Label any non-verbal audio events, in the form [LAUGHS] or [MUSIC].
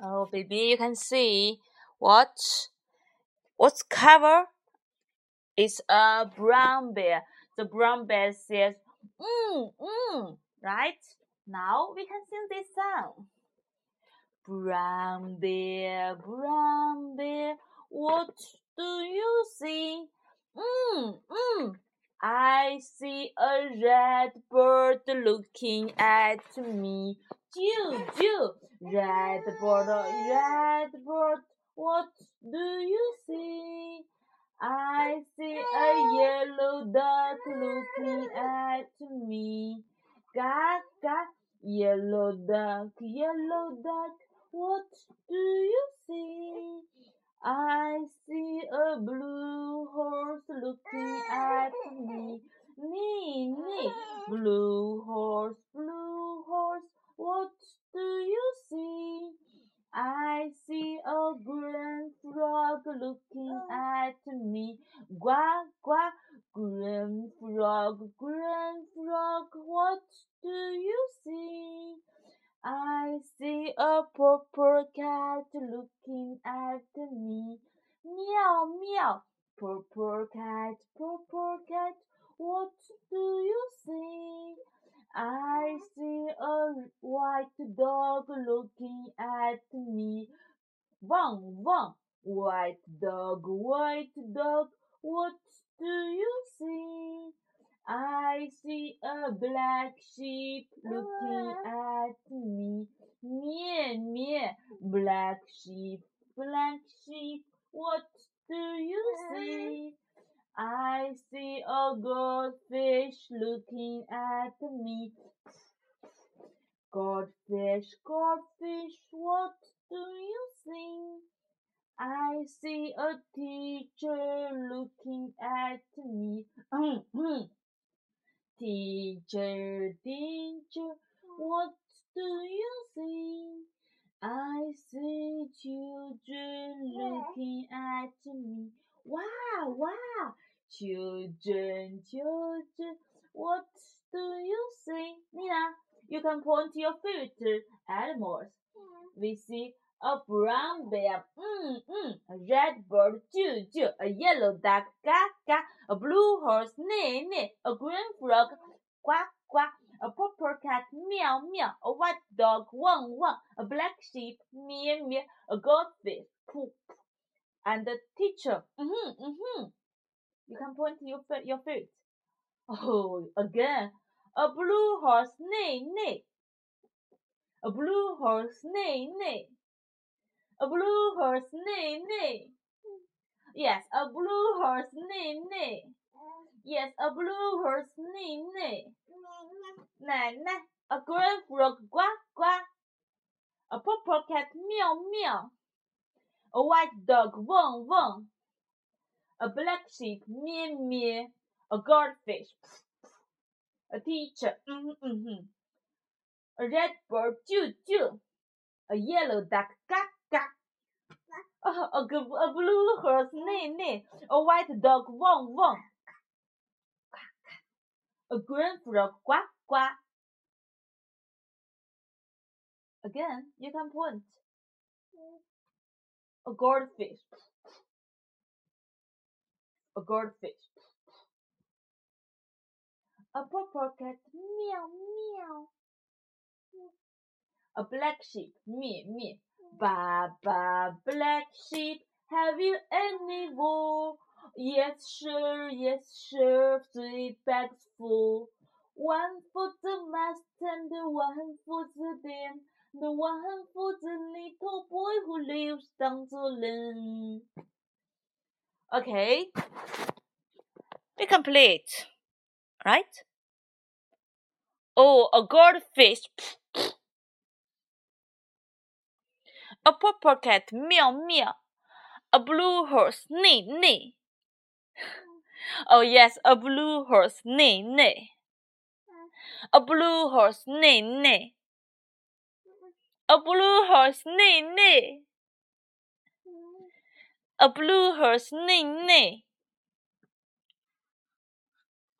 Oh, baby, you can see what? What's cover? It's a brown bear. The brown bear says, mm, mm, right? Now we can sing this song. Brown bear, brown bear, what do you see? Mm, mm, I see a red bird looking at me. Joo, joo, red bird, red bird, what do you see? I see a yellow duck looking at me. Gaga, yellow duck, yellow duck, what do you see? I see a blue horse looking at me. Me, me, blue horse, blue horse, what do you see? I see a green frog looking at me. Quack, quack, green frog, green frog, what do you see? I see a purple cat looking at me. Meow, meow, purple cat, purple cat, what do you see? I see a white dog looking at me. Wang, wang, white dog, white dog, what do you see? I see a black sheep looking ah. at me. Meh, meh, black sheep, black sheep, what do you see? I see a goldfish looking at me. Goldfish, goldfish, what do you see? I see a teacher looking at me. Hmm, hmm. teacher, teacher, what do you see? I see children looking at me. Wow, wow, children, children, what do you see? Nina, you can point to your favorite animals. We see a brown bear, mm, mm, a red bird, choo, choo, a yellow duck, ga, ga, a blue horse, neigh, neigh, a green frog, quack, quack, a purple cat, meow, meow, a white dog, wang, wang, a black sheep, meow, meow, a goldfish, poop, and the teacher, mm-hmm, mm-hmm. You can point to your, your foot. Oh, again, a blue horse, neigh, neigh. A blue horse, neigh, neigh. A blue horse, neigh, neigh. Yes, a blue horse, neigh, neigh. Yes, a blue horse, neigh, neigh. A green frog, quack, quack. A purple cat, meow, meow. A white dog, wong, wong. A black sheep, mew, mew. A goldfish, a teacher, mm, mm, A red bird, choo, choo. A yellow duck, quack, [LAUGHS] a, a, a blue horse neigh neigh, a white dog wong wong, a green frog quack quack. Again, you can point. A goldfish. A goldfish. A purple cat meow meow. A black sheep meow meow. Ba ba black sheep, have you any wool? Yes, sure, yes, sure, three bags full. One for the master and one for the dam, the one for the little boy who lives down the lane. Okay, we complete, right? Oh, a goldfish. A purple cat meow meow. A blue horse neigh neigh. Oh yes, a blue horse neigh neigh. A blue horse neigh neigh. A blue horse neigh neigh. A blue horse neigh neigh.